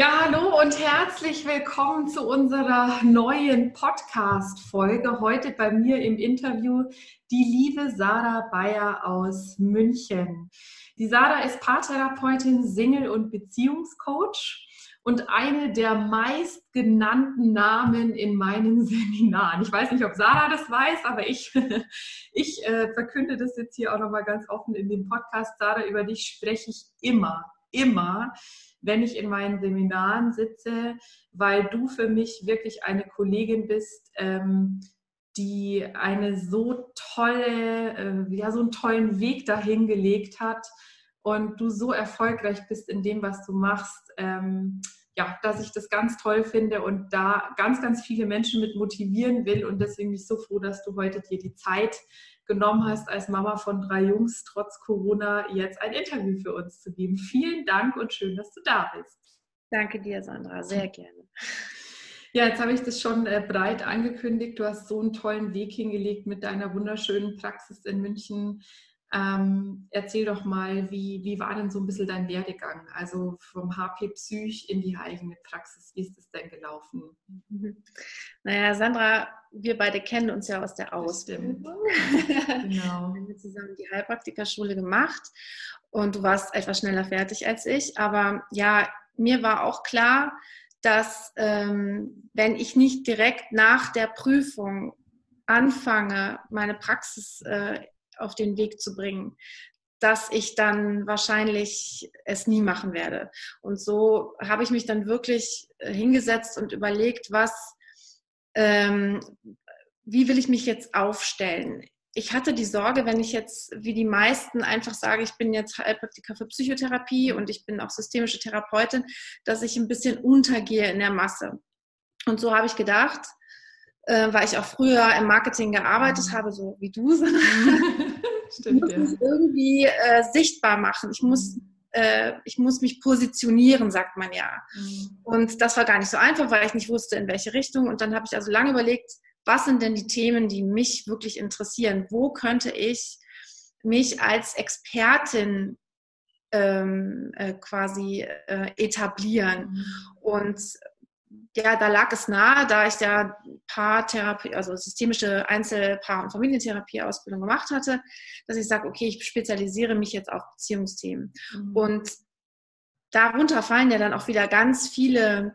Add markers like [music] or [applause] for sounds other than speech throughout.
Ja, hallo und herzlich willkommen zu unserer neuen Podcast-Folge. Heute bei mir im Interview die liebe Sarah Bayer aus München. Die Sarah ist Paartherapeutin, Single- und Beziehungscoach und eine der meistgenannten Namen in meinen [laughs] Seminaren. Ich weiß nicht, ob Sarah das weiß, aber ich, [laughs] ich äh, verkünde das jetzt hier auch nochmal ganz offen in dem Podcast. Sarah, über dich spreche ich immer, immer wenn ich in meinen Seminaren sitze, weil du für mich wirklich eine Kollegin bist, ähm, die eine so tolle, äh, ja, so einen tollen Weg dahin gelegt hat und du so erfolgreich bist in dem, was du machst. Ähm, ja, dass ich das ganz toll finde und da ganz, ganz viele Menschen mit motivieren will. Und deswegen bin ich so froh, dass du heute dir die Zeit genommen hast, als Mama von drei Jungs trotz Corona jetzt ein Interview für uns zu geben. Vielen Dank und schön, dass du da bist. Danke dir, Sandra, sehr gerne. Ja, jetzt habe ich das schon äh, breit angekündigt. Du hast so einen tollen Weg hingelegt mit deiner wunderschönen Praxis in München. Ähm, erzähl doch mal, wie, wie war denn so ein bisschen dein Werdegang? Also vom HP Psych in die eigene Praxis. Wie ist das denn gelaufen? Mhm. Naja, Sandra, wir beide kennen uns ja aus der Ausbildung. [laughs] [laughs] genau. Wir haben zusammen die Heilpraktikerschule gemacht und du warst etwas schneller fertig als ich. Aber ja, mir war auch klar, dass ähm, wenn ich nicht direkt nach der Prüfung anfange, meine Praxis äh, auf den Weg zu bringen, dass ich dann wahrscheinlich es nie machen werde. Und so habe ich mich dann wirklich äh, hingesetzt und überlegt, was, ähm, wie will ich mich jetzt aufstellen? Ich hatte die Sorge, wenn ich jetzt wie die meisten einfach sage, ich bin jetzt Heilpraktiker für Psychotherapie und ich bin auch systemische Therapeutin, dass ich ein bisschen untergehe in der Masse. Und so habe ich gedacht, äh, weil ich auch früher im Marketing gearbeitet mhm. habe, so wie du, [laughs] Stimmt, ich muss ja. mich irgendwie äh, sichtbar machen. Ich muss, mhm. äh, ich muss mich positionieren, sagt man ja. Mhm. Und das war gar nicht so einfach, weil ich nicht wusste, in welche Richtung. Und dann habe ich also lange überlegt, was sind denn die Themen, die mich wirklich interessieren? Wo könnte ich mich als Expertin ähm, äh, quasi äh, etablieren? Mhm. Und ja, da lag es nahe, da ich ja Paartherapie, also systemische Einzel-, Paar- und Familientherapie-Ausbildung gemacht hatte, dass ich sage, okay, ich spezialisiere mich jetzt auf Beziehungsthemen. Mhm. Und darunter fallen ja dann auch wieder ganz viele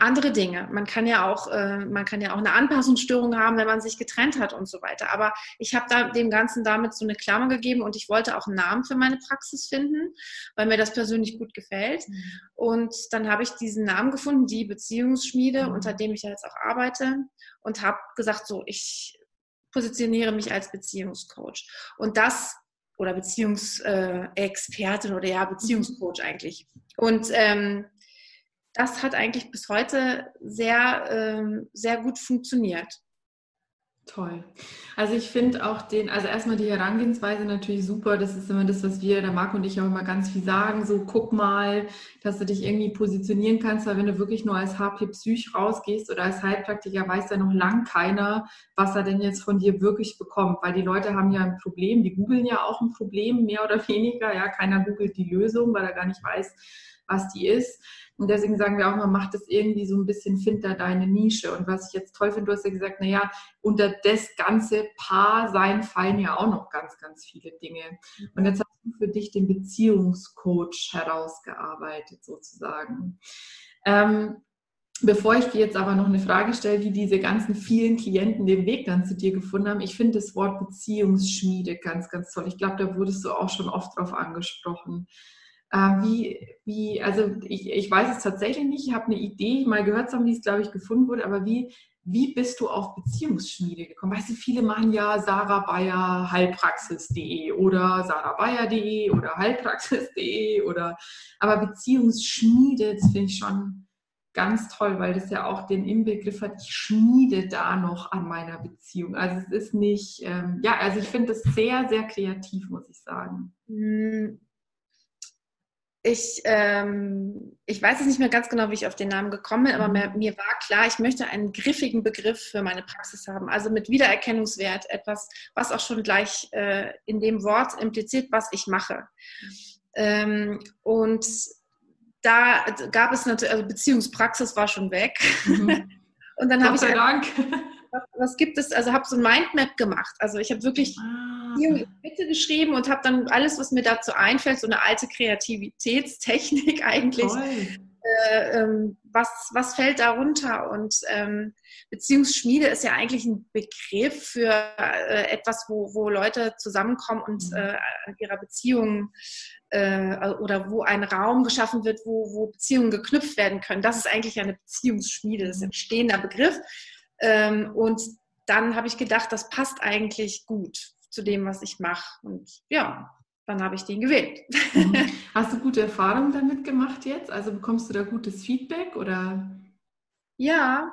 andere Dinge. Man kann ja auch, äh, man kann ja auch eine Anpassungsstörung haben, wenn man sich getrennt hat und so weiter. Aber ich habe da dem Ganzen damit so eine Klammer gegeben und ich wollte auch einen Namen für meine Praxis finden, weil mir das persönlich gut gefällt. Mhm. Und dann habe ich diesen Namen gefunden, die Beziehungsschmiede, mhm. unter dem ich ja jetzt auch arbeite und habe gesagt, so ich positioniere mich als Beziehungscoach. Und das oder Beziehungsexpertin oder ja Beziehungscoach eigentlich. Und ähm, das hat eigentlich bis heute sehr, ähm, sehr gut funktioniert. Toll. Also ich finde auch den, also erstmal die Herangehensweise natürlich super. Das ist immer das, was wir, der Marc und ich auch immer ganz viel sagen. So guck mal, dass du dich irgendwie positionieren kannst, weil wenn du wirklich nur als HP Psych rausgehst oder als Heilpraktiker, weiß ja noch lang keiner, was er denn jetzt von dir wirklich bekommt. Weil die Leute haben ja ein Problem, die googeln ja auch ein Problem, mehr oder weniger. Ja, keiner googelt die Lösung, weil er gar nicht weiß, was die ist. Und deswegen sagen wir auch mal, mach das irgendwie so ein bisschen, find da deine Nische. Und was ich jetzt toll finde, du hast ja gesagt, naja, unter das ganze Paar sein fallen ja auch noch ganz, ganz viele Dinge. Und jetzt hast du für dich den Beziehungscoach herausgearbeitet, sozusagen. Ähm, Bevor ich dir jetzt aber noch eine Frage stelle, wie diese ganzen vielen Klienten den Weg dann zu dir gefunden haben, ich finde das Wort Beziehungsschmiede ganz, ganz toll. Ich glaube, da wurdest du auch schon oft drauf angesprochen. Äh, wie, wie, also ich, ich weiß es tatsächlich nicht, ich habe eine Idee, mal gehört zu haben, wie es, glaube ich, gefunden wurde, aber wie, wie bist du auf Beziehungsschmiede gekommen? Weißt du, viele machen ja Sarah Bayer Heilpraxis.de oder sarahbayer.de oder Heilpraxis.de oder aber Beziehungsschmiede, das finde ich schon ganz toll, weil das ja auch den Inbegriff hat, ich schmiede da noch an meiner Beziehung. Also es ist nicht, ähm, ja, also ich finde es sehr, sehr kreativ, muss ich sagen. Ich, ähm, ich weiß es nicht mehr ganz genau, wie ich auf den Namen gekommen bin, aber mhm. mir, mir, war klar, ich möchte einen griffigen Begriff für meine Praxis haben. Also mit Wiedererkennungswert, etwas, was auch schon gleich äh, in dem Wort impliziert, was ich mache. Ähm, und da gab es natürlich, also Beziehungspraxis war schon weg. Mhm. [laughs] und dann habe ich. Sei Dank. [laughs] Was, was, gibt es? Also habe so ein Mindmap gemacht. Also ich habe wirklich. Ah Beziehung Bitte geschrieben und habe dann alles, was mir dazu einfällt, so eine alte Kreativitätstechnik [laughs] eigentlich. Äh, ähm, was, was fällt darunter? Und ähm, Beziehungsschmiede ist ja eigentlich ein Begriff für äh, etwas, wo, wo Leute zusammenkommen und mhm. äh, an ihrer Beziehung äh, oder wo ein Raum geschaffen wird, wo, wo Beziehungen geknüpft werden können. Das ist eigentlich eine Beziehungsschmiede, das ist ein stehender Begriff. Ähm, und dann habe ich gedacht, das passt eigentlich gut zu dem, was ich mache. Und ja, dann habe ich den gewählt. Mhm. [laughs] Hast du gute Erfahrungen damit gemacht jetzt? Also bekommst du da gutes Feedback oder? Ja,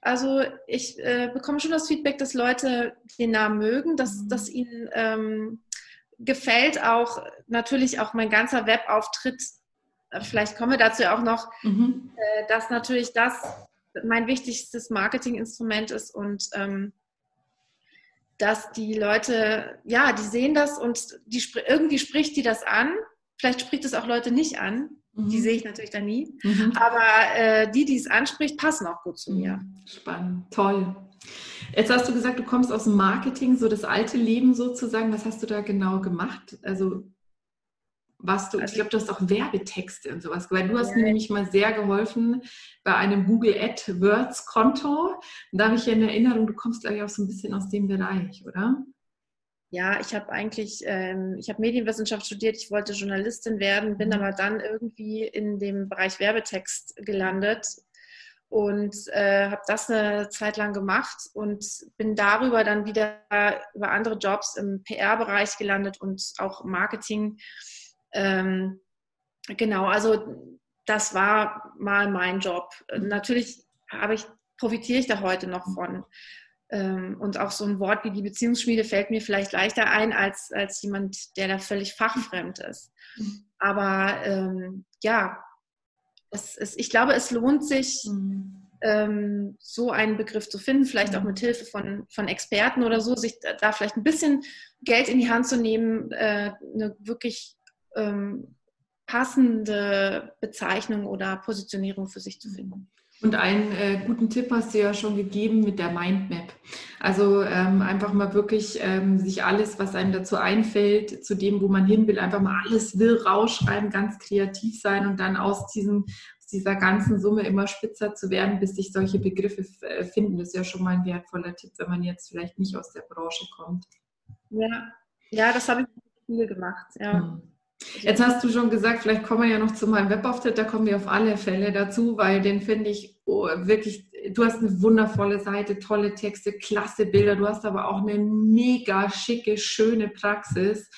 also ich äh, bekomme schon das Feedback, dass Leute den Namen mögen, dass, mhm. dass ihnen ähm, gefällt auch natürlich auch mein ganzer Webauftritt. Äh, vielleicht kommen wir dazu auch noch, mhm. äh, dass natürlich das mein wichtigstes Marketinginstrument ist und ähm, dass die Leute, ja, die sehen das und die, irgendwie spricht die das an. Vielleicht spricht es auch Leute nicht an. Mhm. Die sehe ich natürlich dann nie. Mhm. Aber äh, die, die es anspricht, passen auch gut zu mir. Mhm. Spannend, toll. Jetzt hast du gesagt, du kommst aus dem Marketing, so das alte Leben sozusagen. Was hast du da genau gemacht? Also was du, also, ich glaube, du hast auch Werbetexte und sowas, weil du hast mir nämlich mal sehr geholfen bei einem Google AdWords Konto. Und da habe ich ja in Erinnerung, du kommst, glaube ich, auch so ein bisschen aus dem Bereich, oder? Ja, ich habe eigentlich, ähm, ich habe Medienwissenschaft studiert, ich wollte Journalistin werden, bin mhm. aber dann irgendwie in dem Bereich Werbetext gelandet und äh, habe das eine Zeit lang gemacht und bin darüber dann wieder über andere Jobs im PR-Bereich gelandet und auch Marketing ähm, genau, also das war mal mein Job. Natürlich habe ich, profitiere ich da heute noch von. Ähm, und auch so ein Wort wie die Beziehungsschmiede fällt mir vielleicht leichter ein als, als jemand, der da völlig fachfremd ist. Mhm. Aber ähm, ja, es, es, ich glaube, es lohnt sich, mhm. ähm, so einen Begriff zu finden, vielleicht auch mit Hilfe von, von Experten oder so, sich da vielleicht ein bisschen Geld in die Hand zu nehmen, äh, eine wirklich ähm, passende Bezeichnung oder Positionierung für sich zu finden. Und einen äh, guten Tipp hast du ja schon gegeben mit der Mindmap. Also ähm, einfach mal wirklich ähm, sich alles, was einem dazu einfällt, zu dem, wo man hin will, einfach mal alles will rausschreiben, ganz kreativ sein und dann aus, diesem, dieser ganzen Summe immer spitzer zu werden, bis sich solche Begriffe äh, finden. Das ist ja schon mal ein wertvoller Tipp, wenn man jetzt vielleicht nicht aus der Branche kommt. Ja, ja das habe ich viel gemacht, ja. Mhm. Jetzt hast du schon gesagt, vielleicht kommen wir ja noch zu meinem Webauftritt, da kommen wir auf alle Fälle dazu, weil den finde ich oh, wirklich, du hast eine wundervolle Seite, tolle Texte, klasse Bilder, du hast aber auch eine mega schicke, schöne Praxis,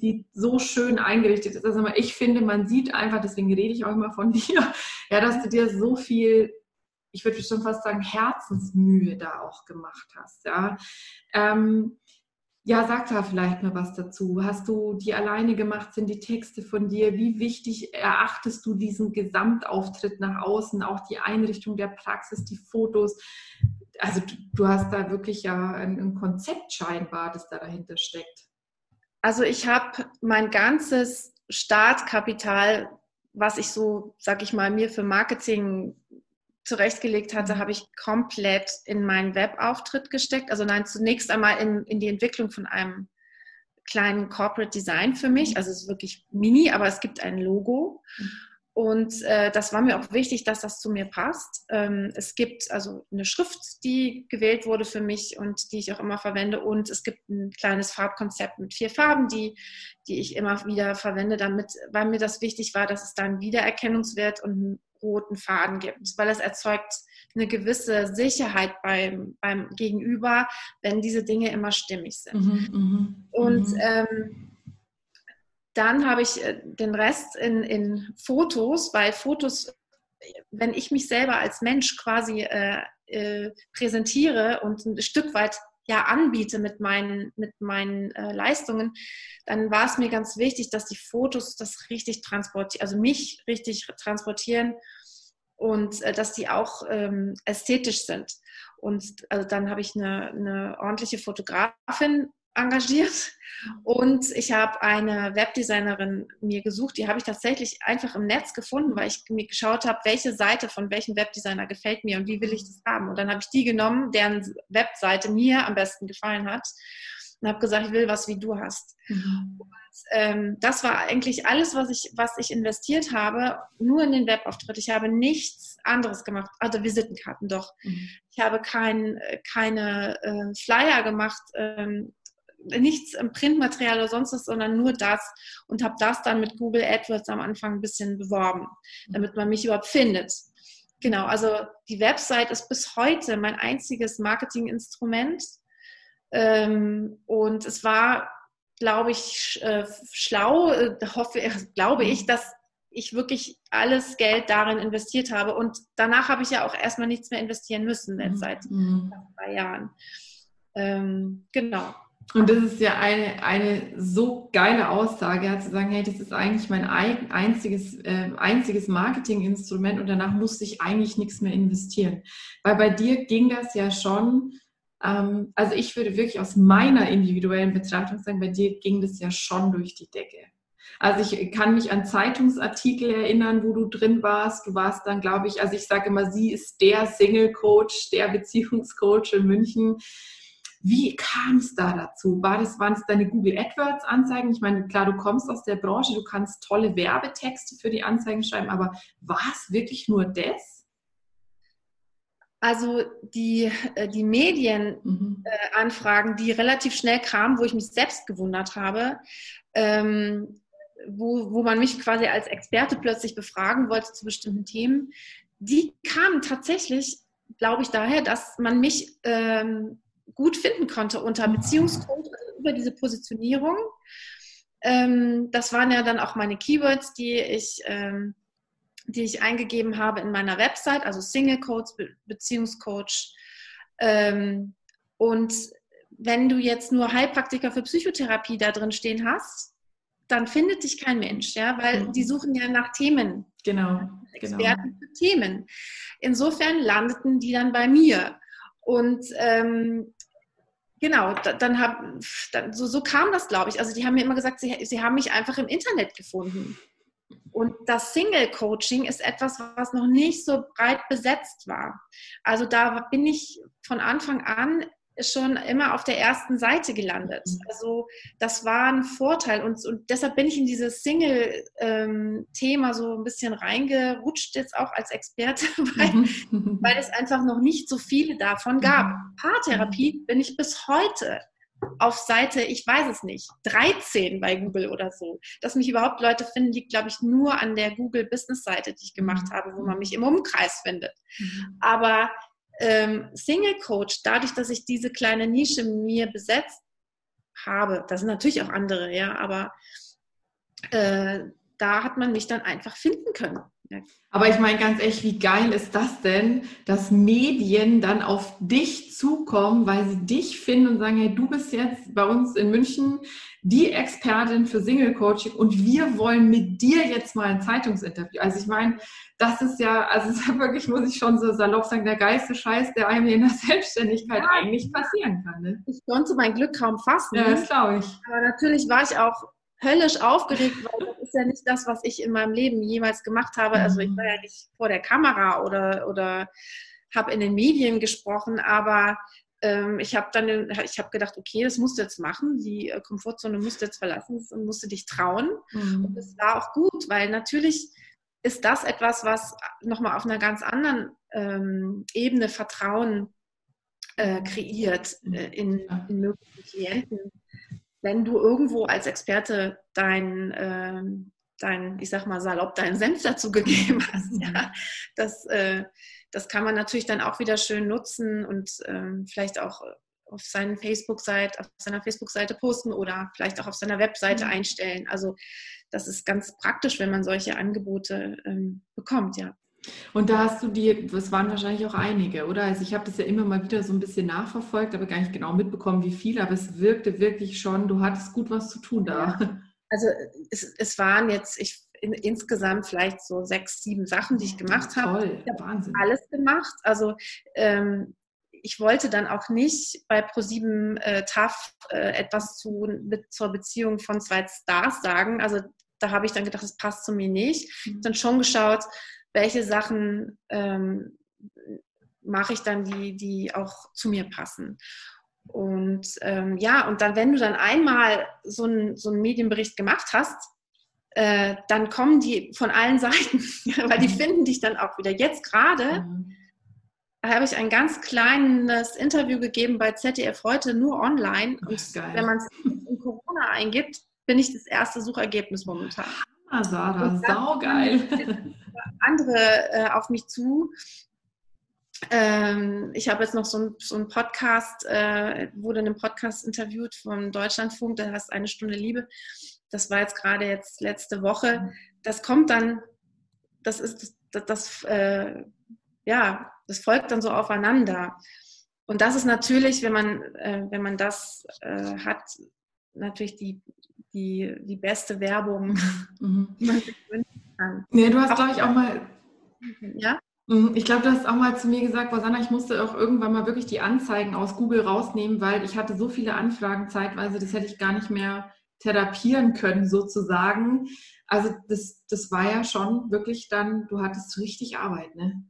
die so schön eingerichtet ist. Also ich finde, man sieht einfach, deswegen rede ich auch immer von [laughs] dir, ja, dass du dir so viel ich würde schon fast sagen, Herzensmühe da auch gemacht hast. Ja. Ähm, ja, sag da vielleicht mal was dazu. Hast du die alleine gemacht? Sind die Texte von dir? Wie wichtig erachtest du diesen Gesamtauftritt nach außen, auch die Einrichtung der Praxis, die Fotos? Also du, du hast da wirklich ja ein, ein Konzept scheinbar, das da dahinter steckt. Also ich habe mein ganzes Startkapital, was ich so, sag ich mal, mir für Marketing zurechtgelegt hatte, mhm. habe ich komplett in meinen Webauftritt gesteckt. Also nein, zunächst einmal in, in die Entwicklung von einem kleinen Corporate Design für mich. Mhm. Also es ist wirklich mini, aber es gibt ein Logo. Mhm. Und äh, das war mir auch wichtig, dass das zu mir passt. Ähm, es gibt also eine Schrift, die gewählt wurde für mich und die ich auch immer verwende. Und es gibt ein kleines Farbkonzept mit vier Farben, die, die ich immer wieder verwende, damit, weil mir das wichtig war, dass es da einen Wiedererkennungswert und roten Faden gibt, weil es erzeugt eine gewisse Sicherheit beim, beim Gegenüber, wenn diese Dinge immer stimmig sind. Mhm, mh, und mhm. ähm, dann habe ich äh, den Rest in, in Fotos, weil Fotos, wenn ich mich selber als Mensch quasi äh, äh, präsentiere und ein Stück weit ja anbiete mit meinen, mit meinen äh, Leistungen, dann war es mir ganz wichtig, dass die Fotos das richtig transportieren, also mich richtig transportieren und äh, dass die auch ähm, ästhetisch sind. Und also dann habe ich eine, eine ordentliche Fotografin engagiert und ich habe eine Webdesignerin mir gesucht, die habe ich tatsächlich einfach im Netz gefunden, weil ich mir geschaut habe, welche Seite von welchem Webdesigner gefällt mir und wie will ich das haben. Und dann habe ich die genommen, deren Webseite mir am besten gefallen hat und habe gesagt, ich will was wie du hast. Mhm. Und, ähm, das war eigentlich alles, was ich, was ich investiert habe, nur in den Webauftritt. Ich habe nichts anderes gemacht, also Visitenkarten doch. Mhm. Ich habe kein, keine äh, Flyer gemacht. Ähm, nichts im Printmaterial oder sonst was, sondern nur das und habe das dann mit Google AdWords am Anfang ein bisschen beworben, damit man mich überhaupt findet. Genau, also die Website ist bis heute mein einziges Marketinginstrument ähm, und es war, glaube ich, äh, schlau, äh, hoffe, [laughs] glaube ich, dass ich wirklich alles Geld darin investiert habe und danach habe ich ja auch erstmal nichts mehr investieren müssen jetzt seit mhm. drei Jahren. Ähm, genau. Und das ist ja eine, eine so geile Aussage, ja, zu sagen, hey, das ist eigentlich mein einziges, äh, einziges Marketinginstrument und danach musste ich eigentlich nichts mehr investieren. Weil bei dir ging das ja schon, ähm, also ich würde wirklich aus meiner individuellen Betrachtung sagen, bei dir ging das ja schon durch die Decke. Also ich kann mich an Zeitungsartikel erinnern, wo du drin warst. Du warst dann, glaube ich, also ich sage immer, sie ist der Single-Coach, der Beziehungscoach in München wie kam es da dazu? War das, waren es deine Google AdWords Anzeigen? Ich meine, klar, du kommst aus der Branche, du kannst tolle Werbetexte für die Anzeigen schreiben, aber war es wirklich nur das? Also die, äh, die Medienanfragen, mhm. äh, die relativ schnell kamen, wo ich mich selbst gewundert habe, ähm, wo, wo man mich quasi als Experte plötzlich befragen wollte zu bestimmten Themen, die kamen tatsächlich, glaube ich, daher, dass man mich ähm, gut finden konnte unter Beziehungscoach, also über diese Positionierung. Ähm, das waren ja dann auch meine Keywords, die ich, ähm, die ich eingegeben habe in meiner Website, also Single Coach, Be Beziehungscoach. Ähm, und wenn du jetzt nur Heilpraktiker für Psychotherapie da drin stehen hast, dann findet dich kein Mensch, ja, weil mhm. die suchen ja nach Themen. Genau. Experten genau. für Themen. Insofern landeten die dann bei mir. Und ähm, genau, dann hab, dann, so, so kam das, glaube ich. Also die haben mir immer gesagt, sie, sie haben mich einfach im Internet gefunden. Und das Single-Coaching ist etwas, was noch nicht so breit besetzt war. Also da bin ich von Anfang an schon immer auf der ersten Seite gelandet. Mhm. Also das war ein Vorteil und, und deshalb bin ich in dieses Single-Thema ähm, so ein bisschen reingerutscht, jetzt auch als Experte, [laughs] weil, mhm. weil es einfach noch nicht so viele davon gab. Mhm. Paartherapie bin ich bis heute auf Seite, ich weiß es nicht, 13 bei Google oder so. Dass mich überhaupt Leute finden, liegt, glaube ich, nur an der Google Business Seite, die ich gemacht habe, wo man mich im Umkreis findet. Aber ähm, Single Coach, dadurch, dass ich diese kleine Nische mir besetzt habe, da sind natürlich auch andere, ja, aber äh, da hat man mich dann einfach finden können. Aber ich meine ganz ehrlich, wie geil ist das denn, dass Medien dann auf dich zukommen, weil sie dich finden und sagen, hey, du bist jetzt bei uns in München die Expertin für Single Coaching und wir wollen mit dir jetzt mal ein Zeitungsinterview. Also ich meine, das ist ja, also ist ja wirklich, muss ich schon so salopp sagen, der geilste Scheiß, der einem in der Selbstständigkeit ja. eigentlich passieren kann. Ne? Ich konnte mein Glück kaum fassen. Ja, das glaube ich. Aber natürlich war ich auch höllisch aufgeregt, weil das ist ja nicht das, was ich in meinem Leben jemals gemacht habe. Also ich war ja nicht vor der Kamera oder, oder habe in den Medien gesprochen, aber ähm, ich habe dann, ich habe gedacht, okay, das musst du jetzt machen, die äh, Komfortzone musst du jetzt verlassen und musst du dich trauen. Mhm. Und das war auch gut, weil natürlich ist das etwas, was nochmal auf einer ganz anderen ähm, Ebene Vertrauen äh, kreiert äh, in, in mögliche Klienten. Wenn du irgendwo als Experte dein, äh, dein, ich sag mal salopp, deinen Senf dazu gegeben [laughs] hast, ja, das, äh, das kann man natürlich dann auch wieder schön nutzen und ähm, vielleicht auch auf, seinen Facebook-Seite, auf seiner Facebook-Seite posten oder vielleicht auch auf seiner Webseite mhm. einstellen. Also das ist ganz praktisch, wenn man solche Angebote ähm, bekommt, ja. Und da hast du die, das waren wahrscheinlich auch einige, oder? Also ich habe das ja immer mal wieder so ein bisschen nachverfolgt, aber gar nicht genau mitbekommen, wie viele, aber es wirkte wirklich schon, du hattest gut was zu tun da. Also es, es waren jetzt, ich in, insgesamt vielleicht so sechs, sieben Sachen, die ich gemacht habe. Toll, ich Wahnsinn. Alles gemacht. Also ähm, ich wollte dann auch nicht bei ProSieben äh, TAF äh, etwas zu, mit, zur Beziehung von zwei Stars sagen. Also da habe ich dann gedacht, das passt zu mir nicht. Mhm. Dann schon geschaut, welche Sachen ähm, mache ich dann, die, die auch zu mir passen. Und ähm, ja, und dann, wenn du dann einmal so, ein, so einen Medienbericht gemacht hast, äh, dann kommen die von allen [laughs] Seiten, weil die mhm. finden dich dann auch wieder. Jetzt gerade mhm. habe ich ein ganz kleines Interview gegeben bei ZDF heute, nur online. Und Geil. wenn man es in Corona eingibt, bin ich das erste Suchergebnis momentan. Ah, Sarah, saugeil. [laughs] Andere äh, auf mich zu. Ähm, ich habe jetzt noch so einen so Podcast, äh, wurde in einem Podcast interviewt vom Deutschlandfunk, der heißt Eine Stunde Liebe. Das war jetzt gerade jetzt letzte Woche. Das kommt dann, das ist das, das äh, ja, das folgt dann so aufeinander. Und das ist natürlich, wenn man, äh, wenn man das äh, hat, natürlich die, die, die beste Werbung, mhm. die man sich wünschen kann. Nee, du hast, glaube ich, auch mal. Ja? Mhm, ich glaube, du hast auch mal zu mir gesagt, Rosanna, ich musste auch irgendwann mal wirklich die Anzeigen aus Google rausnehmen, weil ich hatte so viele Anfragen zeitweise, das hätte ich gar nicht mehr therapieren können, sozusagen. Also das, das war ja schon wirklich dann, du hattest richtig Arbeit, ne?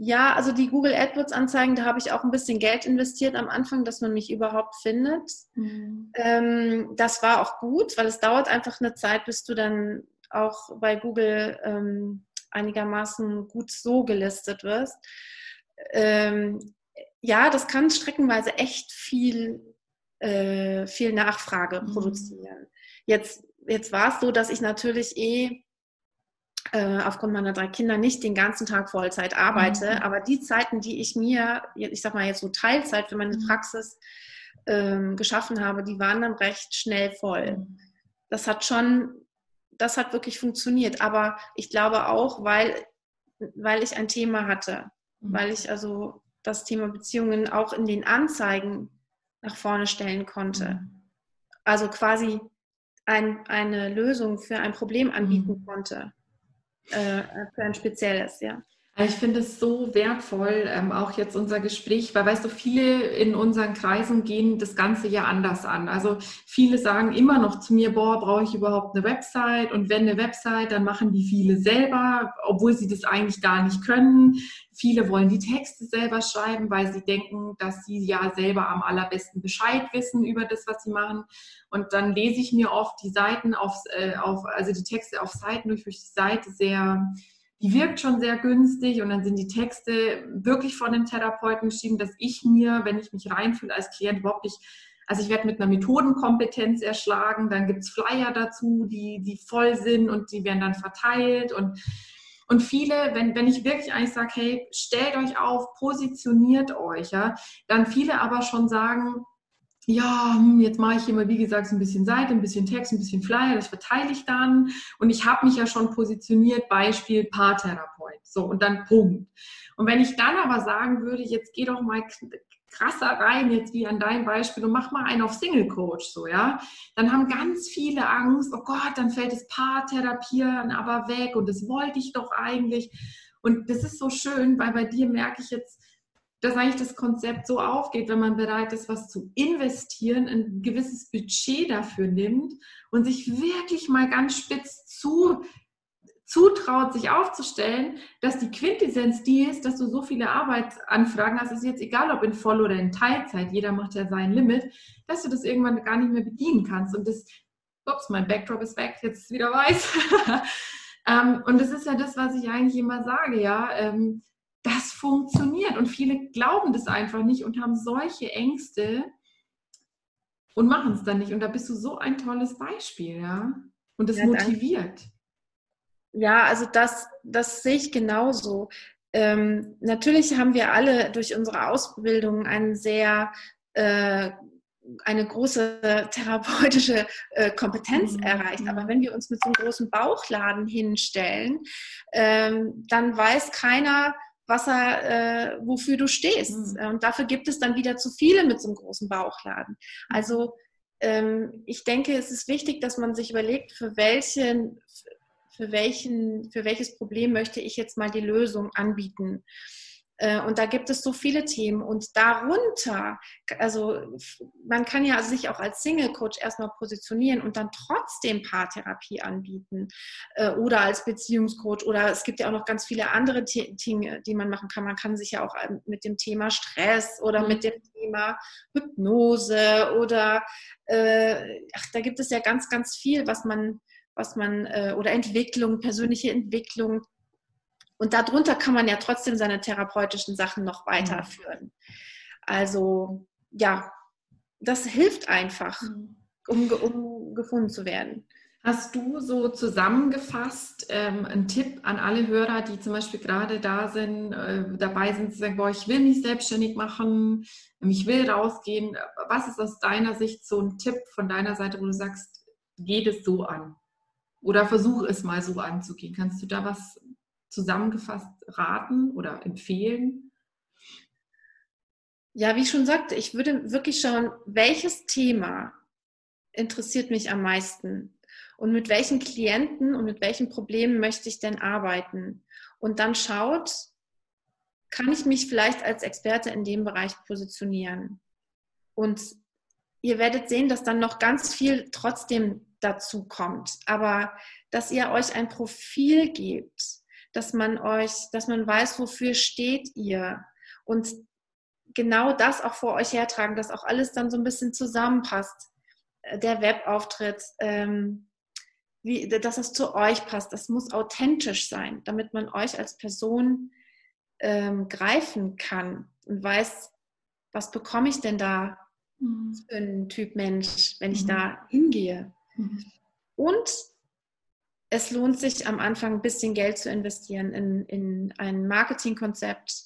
Ja, also die Google AdWords Anzeigen, da habe ich auch ein bisschen Geld investiert am Anfang, dass man mich überhaupt findet. Mhm. Ähm, das war auch gut, weil es dauert einfach eine Zeit, bis du dann auch bei Google ähm, einigermaßen gut so gelistet wirst. Ähm, ja, das kann streckenweise echt viel äh, viel Nachfrage mhm. produzieren. Jetzt, jetzt war es so, dass ich natürlich eh äh, aufgrund meiner drei Kinder nicht den ganzen Tag Vollzeit arbeite, mhm. aber die Zeiten, die ich mir, ich sag mal jetzt so Teilzeit für meine mhm. Praxis ähm, geschaffen habe, die waren dann recht schnell voll. Mhm. Das hat schon, das hat wirklich funktioniert, aber ich glaube auch, weil, weil ich ein Thema hatte, mhm. weil ich also das Thema Beziehungen auch in den Anzeigen nach vorne stellen konnte. Mhm. Also quasi ein, eine Lösung für ein Problem anbieten mhm. konnte, äh, für ein spezielles, ja. Ich finde es so wertvoll, ähm, auch jetzt unser Gespräch, weil weißt du, viele in unseren Kreisen gehen das Ganze ja anders an. Also viele sagen immer noch zu mir, boah, brauche ich überhaupt eine Website? Und wenn eine Website, dann machen die viele selber, obwohl sie das eigentlich gar nicht können. Viele wollen die Texte selber schreiben, weil sie denken, dass sie ja selber am allerbesten Bescheid wissen über das, was sie machen. Und dann lese ich mir oft die Seiten auf, äh, auf also die Texte auf Seiten durch, durch die Seite sehr die wirkt schon sehr günstig und dann sind die Texte wirklich von dem Therapeuten geschrieben, dass ich mir, wenn ich mich reinfühle als Klient, überhaupt nicht, also ich werde mit einer Methodenkompetenz erschlagen, dann gibt es Flyer dazu, die, die voll sind und die werden dann verteilt und und viele, wenn, wenn ich wirklich eigentlich sage, hey, stellt euch auf, positioniert euch, ja, dann viele aber schon sagen, ja, hm, jetzt mache ich mal, wie gesagt, so ein bisschen Seite, ein bisschen Text, ein bisschen Flyer, das verteile ich dann. Und ich habe mich ja schon positioniert, Beispiel Paartherapeut. So, und dann Punkt. Und wenn ich dann aber sagen würde, jetzt geh doch mal krasser rein, jetzt wie an deinem Beispiel, und mach mal einen auf Single Coach, so, ja, dann haben ganz viele Angst, oh Gott, dann fällt das Paartherapieren aber weg und das wollte ich doch eigentlich. Und das ist so schön, weil bei dir merke ich jetzt, dass eigentlich das Konzept so aufgeht, wenn man bereit ist, was zu investieren, ein gewisses Budget dafür nimmt und sich wirklich mal ganz spitz zu, zutraut, sich aufzustellen, dass die Quintessenz die ist, dass du so viele Arbeitsanfragen hast, ist jetzt egal, ob in Voll- oder in Teilzeit, jeder macht ja sein Limit, dass du das irgendwann gar nicht mehr bedienen kannst. Und das, ups, mein Backdrop ist weg, jetzt ist es wieder weiß. [laughs] Ähm, und das ist ja das, was ich eigentlich immer sage, ja. Das funktioniert und viele glauben das einfach nicht und haben solche Ängste und machen es dann nicht. Und da bist du so ein tolles Beispiel, ja. Und das ja, motiviert. Danke. Ja, also das, das sehe ich genauso. Ähm, natürlich haben wir alle durch unsere Ausbildung einen sehr äh, eine große therapeutische äh, Kompetenz mhm. erreicht. Aber wenn wir uns mit so einem großen Bauchladen hinstellen, ähm, dann weiß keiner, was er, äh, wofür du stehst. Mhm. Und dafür gibt es dann wieder zu viele mit so einem großen Bauchladen. Also ähm, ich denke, es ist wichtig, dass man sich überlegt, für welchen, für welchen, für welches Problem möchte ich jetzt mal die Lösung anbieten. Äh, und da gibt es so viele Themen. Und darunter, also man kann ja sich auch als Single-Coach erstmal positionieren und dann trotzdem Paartherapie anbieten äh, oder als Beziehungscoach. Oder es gibt ja auch noch ganz viele andere Dinge, die man machen kann. Man kann sich ja auch ähm, mit dem Thema Stress oder mhm. mit dem Thema Hypnose oder äh, ach, da gibt es ja ganz, ganz viel, was man was man, oder Entwicklung, persönliche Entwicklung, und darunter kann man ja trotzdem seine therapeutischen Sachen noch weiterführen. Also ja, das hilft einfach, mhm. um, um gefunden zu werden. Hast du so zusammengefasst ähm, einen Tipp an alle Hörer, die zum Beispiel gerade da sind, äh, dabei sind zu sagen, boah, ich will mich selbstständig machen, ich will rausgehen. Was ist aus deiner Sicht so ein Tipp von deiner Seite, wo du sagst, geht es so an? Oder versuch es mal so anzugehen. Kannst du da was zusammengefasst raten oder empfehlen? Ja, wie ich schon sagte, ich würde wirklich schauen, welches Thema interessiert mich am meisten und mit welchen Klienten und mit welchen Problemen möchte ich denn arbeiten. Und dann schaut, kann ich mich vielleicht als Experte in dem Bereich positionieren. Und ihr werdet sehen, dass dann noch ganz viel trotzdem dazu kommt. Aber dass ihr euch ein Profil gebt, dass man euch, dass man weiß, wofür steht ihr und genau das auch vor euch hertragen, dass auch alles dann so ein bisschen zusammenpasst. Äh, der Webauftritt, ähm, wie, dass es zu euch passt, das muss authentisch sein, damit man euch als Person ähm, greifen kann und weiß, was bekomme ich denn da mhm. für einen Typ Mensch, wenn ich mhm. da hingehe. Mhm. Und es lohnt sich am Anfang ein bisschen Geld zu investieren in, in ein Marketingkonzept,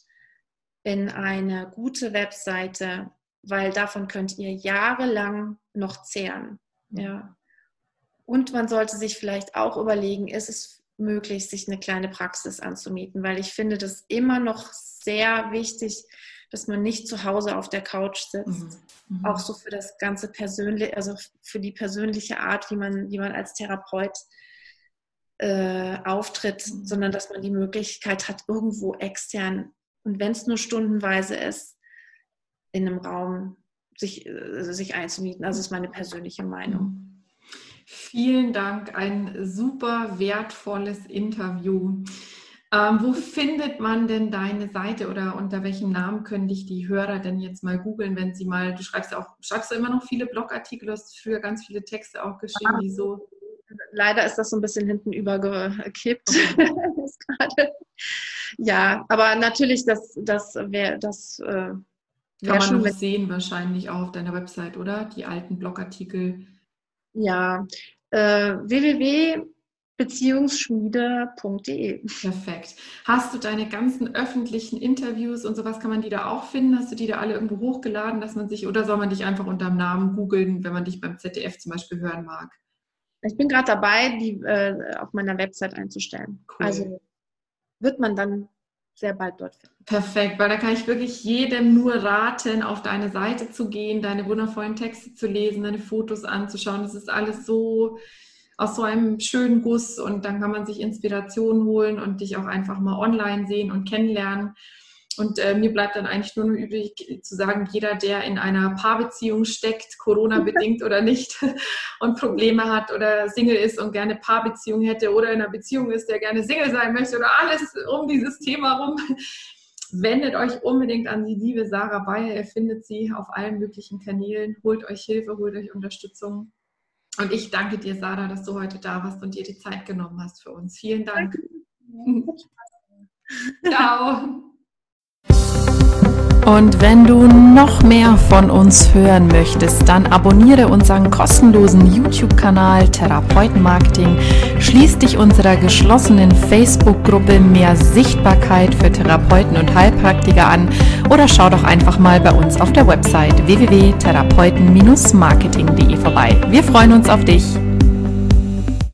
in eine gute Webseite, weil davon könnt ihr jahrelang noch zehren. Mhm. Ja. Und man sollte sich vielleicht auch überlegen, ist es möglich, sich eine kleine Praxis anzumieten, weil ich finde das immer noch sehr wichtig, dass man nicht zu Hause auf der Couch sitzt. Mhm. Mhm. Auch so für das ganze persönliche, also für die persönliche Art, wie man, wie man als Therapeut äh, auftritt, mhm. sondern dass man die Möglichkeit hat, irgendwo extern und wenn es nur stundenweise ist, in einem Raum sich, äh, sich einzumieten. Also ist meine persönliche Meinung. Mhm. Vielen Dank, ein super wertvolles Interview. Ähm, wo findet man denn deine Seite oder unter welchem Namen können dich die Hörer denn jetzt mal googeln, wenn sie mal, du schreibst ja auch, schreibst du immer noch viele Blogartikel, du hast früher ganz viele Texte auch geschrieben, die so leider ist das so ein bisschen hinten übergekippt. [laughs] Ja, aber natürlich, das, das wäre das. Äh, Kann man noch sehen, wahrscheinlich auch auf deiner Website, oder? Die alten Blogartikel. Ja, äh, www.beziehungsschmiede.de. Perfekt. Hast du deine ganzen öffentlichen Interviews und sowas, kann man die da auch finden? Hast du die da alle irgendwo hochgeladen, dass man sich, oder soll man dich einfach unter dem Namen googeln, wenn man dich beim ZDF zum Beispiel hören mag? Ich bin gerade dabei, die äh, auf meiner Website einzustellen. Cool. Also wird man dann sehr bald dort finden. Perfekt, weil da kann ich wirklich jedem nur raten, auf deine Seite zu gehen, deine wundervollen Texte zu lesen, deine Fotos anzuschauen. Das ist alles so aus so einem schönen Guss und dann kann man sich Inspiration holen und dich auch einfach mal online sehen und kennenlernen. Und äh, mir bleibt dann eigentlich nur noch übrig zu sagen, jeder, der in einer Paarbeziehung steckt, Corona-bedingt oder nicht, [laughs] und Probleme hat oder Single ist und gerne Paarbeziehung hätte oder in einer Beziehung ist, der gerne Single sein möchte oder alles um dieses Thema rum, [laughs] wendet euch unbedingt an die liebe Sarah Bayer. Ihr findet sie auf allen möglichen Kanälen. Holt euch Hilfe, holt euch Unterstützung. Und ich danke dir, Sarah, dass du heute da warst und dir die Zeit genommen hast für uns. Vielen Dank. [laughs] Ciao. Und wenn du noch mehr von uns hören möchtest, dann abonniere unseren kostenlosen YouTube-Kanal Therapeutenmarketing, schließ dich unserer geschlossenen Facebook-Gruppe Mehr Sichtbarkeit für Therapeuten und Heilpraktiker an oder schau doch einfach mal bei uns auf der Website www.therapeuten-marketing.de vorbei. Wir freuen uns auf dich.